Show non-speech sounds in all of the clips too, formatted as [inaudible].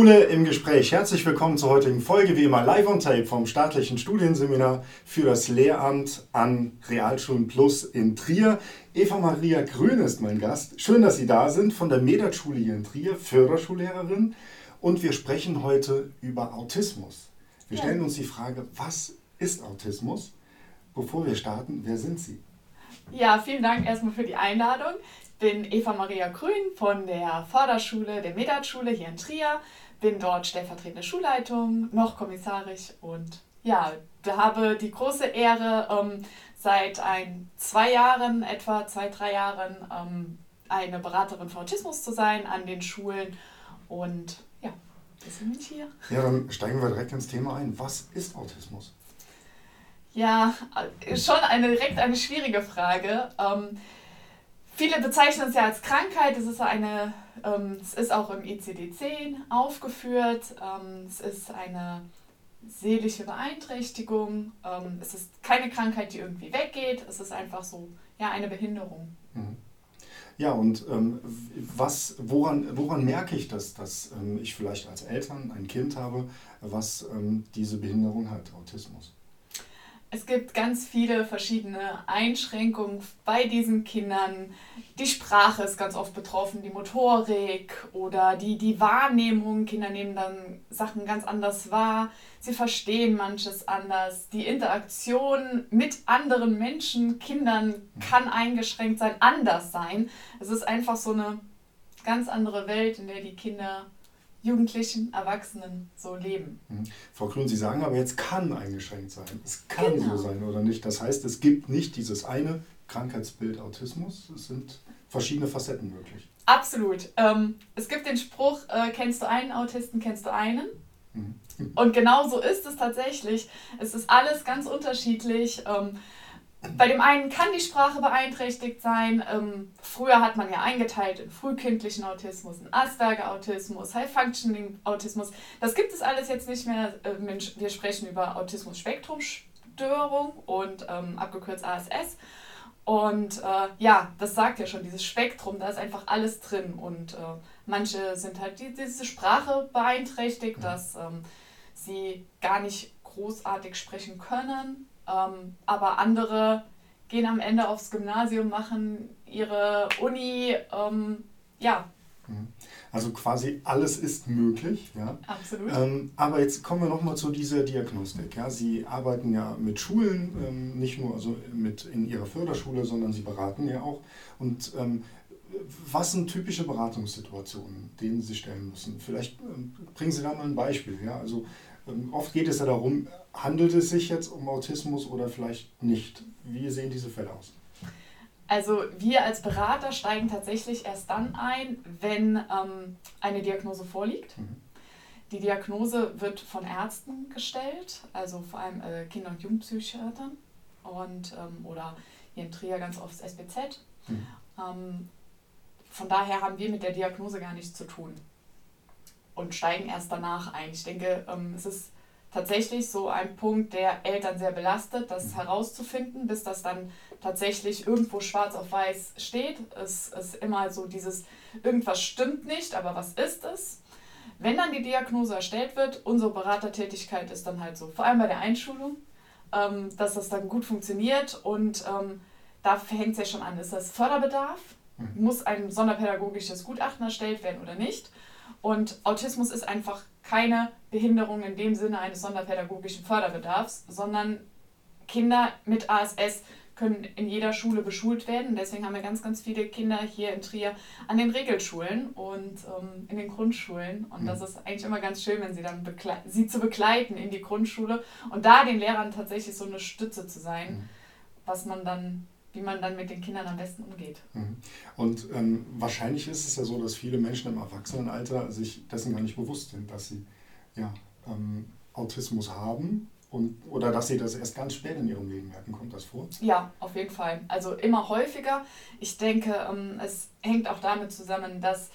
Schule im Gespräch. Herzlich willkommen zur heutigen Folge, wie immer live on tape vom staatlichen Studienseminar für das Lehramt an Realschulen Plus in Trier. Eva Maria Grün ist mein Gast. Schön, dass Sie da sind von der Medat-Schule hier in Trier, Förderschullehrerin. Und wir sprechen heute über Autismus. Wir stellen ja. uns die Frage, was ist Autismus? Bevor wir starten, wer sind Sie? Ja, vielen Dank erstmal für die Einladung bin Eva Maria Grün von der Förderschule der Medat-Schule hier in Trier, bin dort stellvertretende Schulleitung, noch kommissarisch und ja, habe die große Ehre, ähm, seit ein, zwei Jahren, etwa zwei, drei Jahren, ähm, eine Beraterin für Autismus zu sein an den Schulen und ja, wir sind hier. Ja, dann steigen wir direkt ins Thema ein. Was ist Autismus? Ja, äh, schon eine, direkt eine schwierige Frage. Ähm, Viele bezeichnen es ja als Krankheit. Es ist, eine, ähm, es ist auch im ICD-10 aufgeführt. Ähm, es ist eine seelische Beeinträchtigung. Ähm, es ist keine Krankheit, die irgendwie weggeht. Es ist einfach so ja, eine Behinderung. Mhm. Ja, und ähm, was, woran, woran merke ich das, dass ähm, ich vielleicht als Eltern ein Kind habe, was ähm, diese Behinderung hat, Autismus? Es gibt ganz viele verschiedene Einschränkungen bei diesen Kindern. Die Sprache ist ganz oft betroffen, die Motorik oder die, die Wahrnehmung. Kinder nehmen dann Sachen ganz anders wahr. Sie verstehen manches anders. Die Interaktion mit anderen Menschen, Kindern kann eingeschränkt sein, anders sein. Es ist einfach so eine ganz andere Welt, in der die Kinder Jugendlichen, Erwachsenen so leben. Mhm. Frau Grün, Sie sagen aber jetzt kann eingeschränkt sein. Es kann genau. so sein oder nicht. Das heißt, es gibt nicht dieses eine Krankheitsbild Autismus. Es sind verschiedene Facetten möglich. Absolut. Ähm, es gibt den Spruch, äh, kennst du einen Autisten, kennst du einen. Mhm. Und genau so ist es tatsächlich. Es ist alles ganz unterschiedlich. Ähm, bei dem einen kann die Sprache beeinträchtigt sein. Ähm, früher hat man ja eingeteilt in frühkindlichen Autismus, in Asperger-Autismus, High-Functioning-Autismus. Das gibt es alles jetzt nicht mehr. Äh, wir sprechen über Autismus-Spektrum-Störung und ähm, abgekürzt ASS. Und äh, ja, das sagt ja schon, dieses Spektrum, da ist einfach alles drin. Und äh, manche sind halt die, diese Sprache beeinträchtigt, dass ähm, sie gar nicht großartig sprechen können ähm, aber andere gehen am Ende aufs Gymnasium, machen ihre Uni, ähm, ja. Mhm. Also quasi alles ist möglich. Ja? Absolut. Ähm, aber jetzt kommen wir nochmal zu dieser Diagnostik. Ja? Sie arbeiten ja mit Schulen, ähm, nicht nur also mit in Ihrer Förderschule, sondern Sie beraten ja auch. Und ähm, was sind typische Beratungssituationen, denen Sie stellen müssen? Vielleicht ähm, bringen Sie da mal ein Beispiel. Ja? Also oft geht es ja darum, handelt es sich jetzt um Autismus oder vielleicht nicht? Wie sehen diese Fälle aus? Also wir als Berater steigen tatsächlich erst dann ein, wenn ähm, eine Diagnose vorliegt. Mhm. Die Diagnose wird von Ärzten gestellt, also vor allem äh, Kinder- und Jugendpsychiatern und, ähm, oder hier in Trier ganz oft das SBZ. Mhm. Ähm, von daher haben wir mit der Diagnose gar nichts zu tun und steigen erst danach ein. Ich denke, ähm, es ist tatsächlich so ein Punkt, der Eltern sehr belastet, das mhm. herauszufinden, bis das dann tatsächlich irgendwo schwarz auf weiß steht. Es ist immer so dieses, irgendwas stimmt nicht, aber was ist es? Wenn dann die Diagnose erstellt wird, unsere Beratertätigkeit ist dann halt so, vor allem bei der Einschulung, ähm, dass das dann gut funktioniert und ähm, da fängt es ja schon an, ist das Förderbedarf? Mhm. Muss ein sonderpädagogisches Gutachten erstellt werden oder nicht? Und Autismus ist einfach keine Behinderung in dem Sinne eines sonderpädagogischen Förderbedarfs, sondern Kinder mit ASS können in jeder Schule beschult werden. Deswegen haben wir ganz, ganz viele Kinder hier in Trier an den Regelschulen und ähm, in den Grundschulen. Und das mhm. ist eigentlich immer ganz schön, wenn sie dann sie zu begleiten in die Grundschule und da den Lehrern tatsächlich so eine Stütze zu sein, mhm. was man dann wie man dann mit den Kindern am besten umgeht. Mhm. Und ähm, wahrscheinlich ist es ja so, dass viele Menschen im Erwachsenenalter sich dessen gar nicht bewusst sind, dass sie ja, ähm, Autismus haben und, oder dass sie das erst ganz spät in ihrem Leben merken. Kommt das vor? Ja, auf jeden Fall. Also immer häufiger. Ich denke, ähm, es hängt auch damit zusammen, dass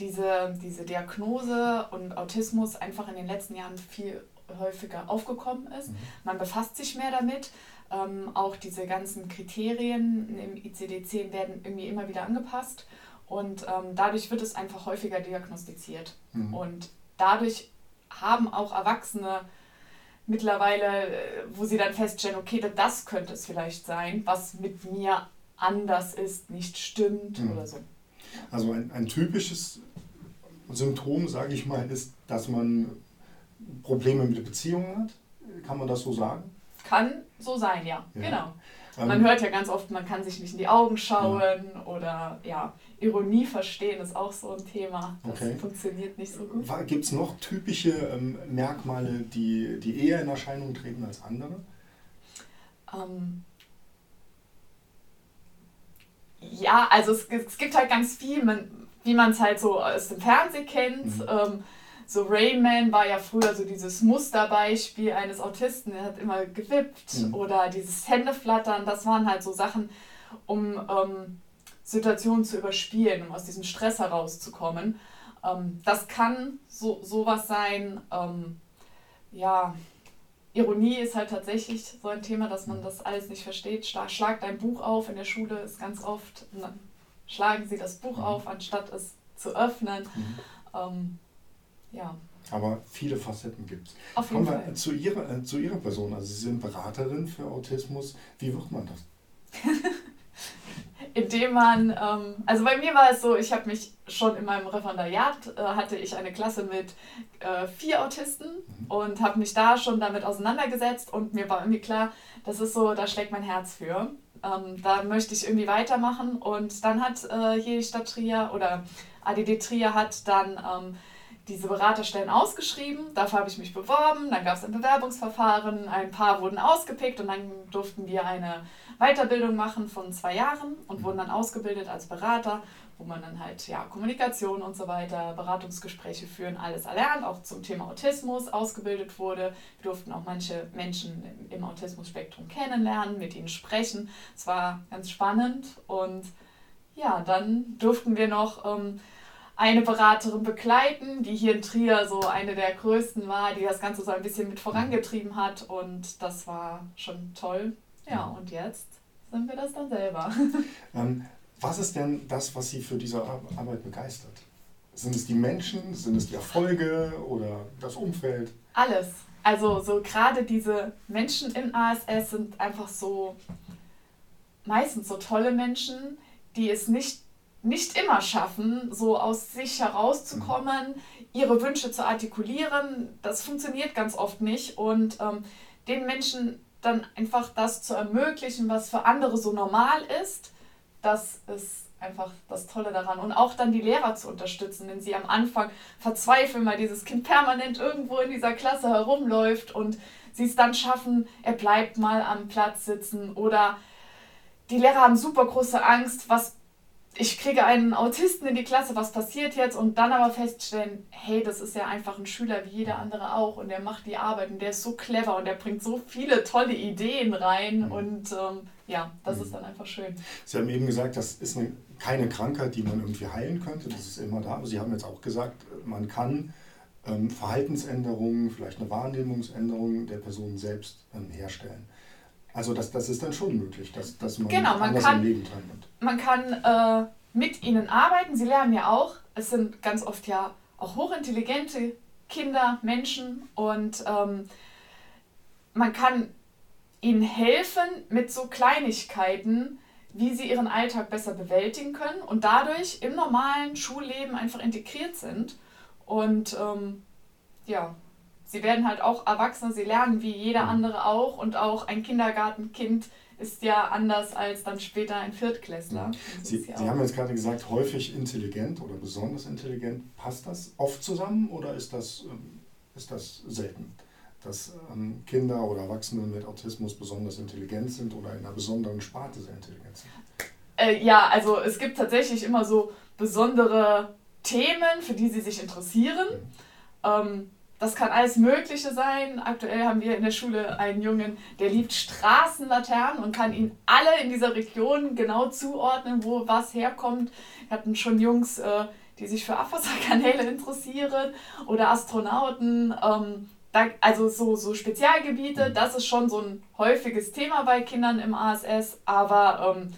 diese, diese Diagnose und Autismus einfach in den letzten Jahren viel häufiger aufgekommen ist. Mhm. Man befasst sich mehr damit. Ähm, auch diese ganzen Kriterien im ICD-10 werden irgendwie immer wieder angepasst und ähm, dadurch wird es einfach häufiger diagnostiziert. Mhm. Und dadurch haben auch Erwachsene mittlerweile, äh, wo sie dann feststellen, okay, das könnte es vielleicht sein, was mit mir anders ist, nicht stimmt mhm. oder so. Also ein, ein typisches Symptom, sage ich mal, ist, dass man Probleme mit Beziehungen hat. Kann man das so sagen? Kann so sein, ja. ja. Genau. Ähm, man hört ja ganz oft, man kann sich nicht in die Augen schauen ja. oder ja, Ironie verstehen ist auch so ein Thema. Das okay. funktioniert nicht so gut. Gibt es noch typische ähm, Merkmale, die, die eher in Erscheinung treten als andere? Ähm, ja, also es, es gibt halt ganz viel, man, wie man es halt so aus dem Fernsehen kennt. Mhm. Ähm, so Rayman war ja früher so dieses Musterbeispiel eines Autisten, der hat immer gewippt mhm. oder dieses Händeflattern, das waren halt so Sachen, um ähm, Situationen zu überspielen, um aus diesem Stress herauszukommen. Ähm, das kann so sowas sein. Ähm, ja, Ironie ist halt tatsächlich so ein Thema, dass man mhm. das alles nicht versteht. Schlag, schlag dein Buch auf in der Schule ist ganz oft, schlagen sie das Buch mhm. auf, anstatt es zu öffnen. Mhm. Ähm, ja. Aber viele Facetten gibt es. Auf jeden Kommen wir Zu ihrer, äh, zu Ihrer Person. Also Sie sind Beraterin für Autismus. Wie wird man das? [laughs] Indem man, ähm, also bei mir war es so, ich habe mich schon in meinem Referendariat, äh, hatte ich eine Klasse mit äh, vier Autisten mhm. und habe mich da schon damit auseinandergesetzt und mir war irgendwie klar, das ist so, da schlägt mein Herz für. Ähm, da möchte ich irgendwie weitermachen und dann hat äh, jede Stadt Trier oder ADD Trier hat dann ähm, diese Beraterstellen ausgeschrieben. Dafür habe ich mich beworben. Dann gab es ein Bewerbungsverfahren. Ein paar wurden ausgepickt und dann durften wir eine Weiterbildung machen von zwei Jahren und wurden dann ausgebildet als Berater, wo man dann halt ja Kommunikation und so weiter, Beratungsgespräche führen, alles erlernt, auch zum Thema Autismus ausgebildet wurde. Wir durften auch manche Menschen im Autismus-Spektrum kennenlernen, mit ihnen sprechen. Es war ganz spannend und ja, dann durften wir noch ähm, eine Beraterin begleiten, die hier in Trier so eine der größten war, die das Ganze so ein bisschen mit vorangetrieben hat und das war schon toll. Ja, und jetzt sind wir das dann selber. [laughs] Ähm, was ist denn das, was Sie für diese Arbeit begeistert? Sind es die Menschen, sind es die Erfolge oder das Umfeld? Alles. Also so gerade diese Menschen im ASS sind einfach so meistens so tolle Menschen, die es nicht nicht immer schaffen, so aus sich herauszukommen, ihre Wünsche zu artikulieren. Das funktioniert ganz oft nicht. Und ähm, den Menschen dann einfach das zu ermöglichen, was für andere so normal ist, das ist einfach das Tolle daran. Und auch dann die Lehrer zu unterstützen, wenn sie am Anfang verzweifeln, weil dieses Kind permanent irgendwo in dieser Klasse herumläuft und sie es dann schaffen, er bleibt mal am Platz sitzen oder die Lehrer haben super große Angst, was ich kriege einen Autisten in die Klasse, was passiert jetzt? Und dann aber feststellen, hey, das ist ja einfach ein Schüler wie jeder andere auch und der macht die Arbeit und der ist so clever und der bringt so viele tolle Ideen rein mhm. und ähm, ja, das mhm. ist dann einfach schön. Sie haben eben gesagt, das ist eine, keine Krankheit, die man irgendwie heilen könnte, das ist immer da. Aber Sie haben jetzt auch gesagt, man kann ähm, Verhaltensänderungen, vielleicht eine Wahrnehmungsänderung der Person selbst ähm, herstellen. Also das, das ist dann schon möglich, dass, dass man, genau, man anders kann, im Leben teilnimmt. Man kann äh, mit ihnen arbeiten. Sie lernen ja auch. Es sind ganz oft ja auch hochintelligente Kinder, Menschen und ähm, man kann ihnen helfen mit so Kleinigkeiten, wie sie ihren Alltag besser bewältigen können und dadurch im normalen Schulleben einfach integriert sind. Und ähm, ja, sie werden halt auch Erwachsene, sie lernen wie jeder mhm. andere auch und auch ein Kindergartenkind ist ja anders als dann später ein Viertklässler. Mhm. Sie, ja Sie haben jetzt gerade gesagt, häufig intelligent oder besonders intelligent. Passt das oft zusammen oder ist das, ähm, ist das selten? Dass ähm, Kinder oder Erwachsene mit Autismus besonders intelligent sind oder in einer besonderen Sparte sehr intelligent sind? Äh, ja, also es gibt tatsächlich immer so besondere Themen, für die sie sich interessieren. Mhm. Ähm, das kann alles Mögliche sein. Aktuell haben wir in der Schule einen Jungen, der liebt Straßenlaternen und kann ihnen alle in dieser Region genau zuordnen, wo was herkommt. Wir hatten schon Jungs, äh, die sich für Abwasserkanäle interessieren oder Astronauten. Ähm, da, also so, so Spezialgebiete, das ist schon so ein häufiges Thema bei Kindern im ASS, aber ähm,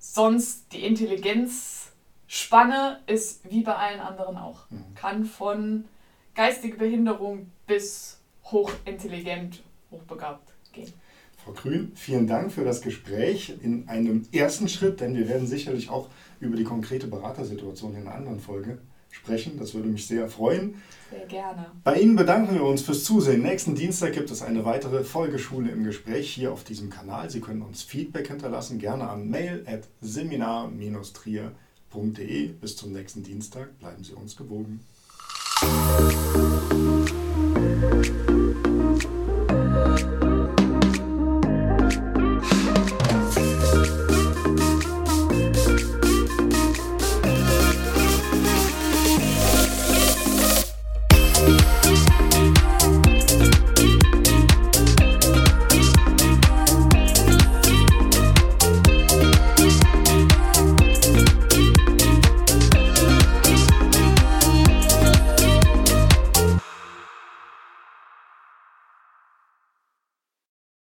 sonst die Intelligenzspanne ist wie bei allen anderen auch. Mhm. Kann von geistige Behinderung bis hochintelligent, hochbegabt gehen. Frau Grün, vielen Dank für das Gespräch in einem ersten Schritt, denn wir werden sicherlich auch über die konkrete Beratersituation in einer anderen Folge sprechen. Das würde mich sehr freuen. Sehr gerne. Bei Ihnen bedanken wir uns fürs Zusehen. Nächsten Dienstag gibt es eine weitere Folgeschule im Gespräch hier auf diesem Kanal. Sie können uns Feedback hinterlassen, gerne an mail at seminar-trier.de. Bis zum nächsten Dienstag. Bleiben Sie uns gewogen. thank you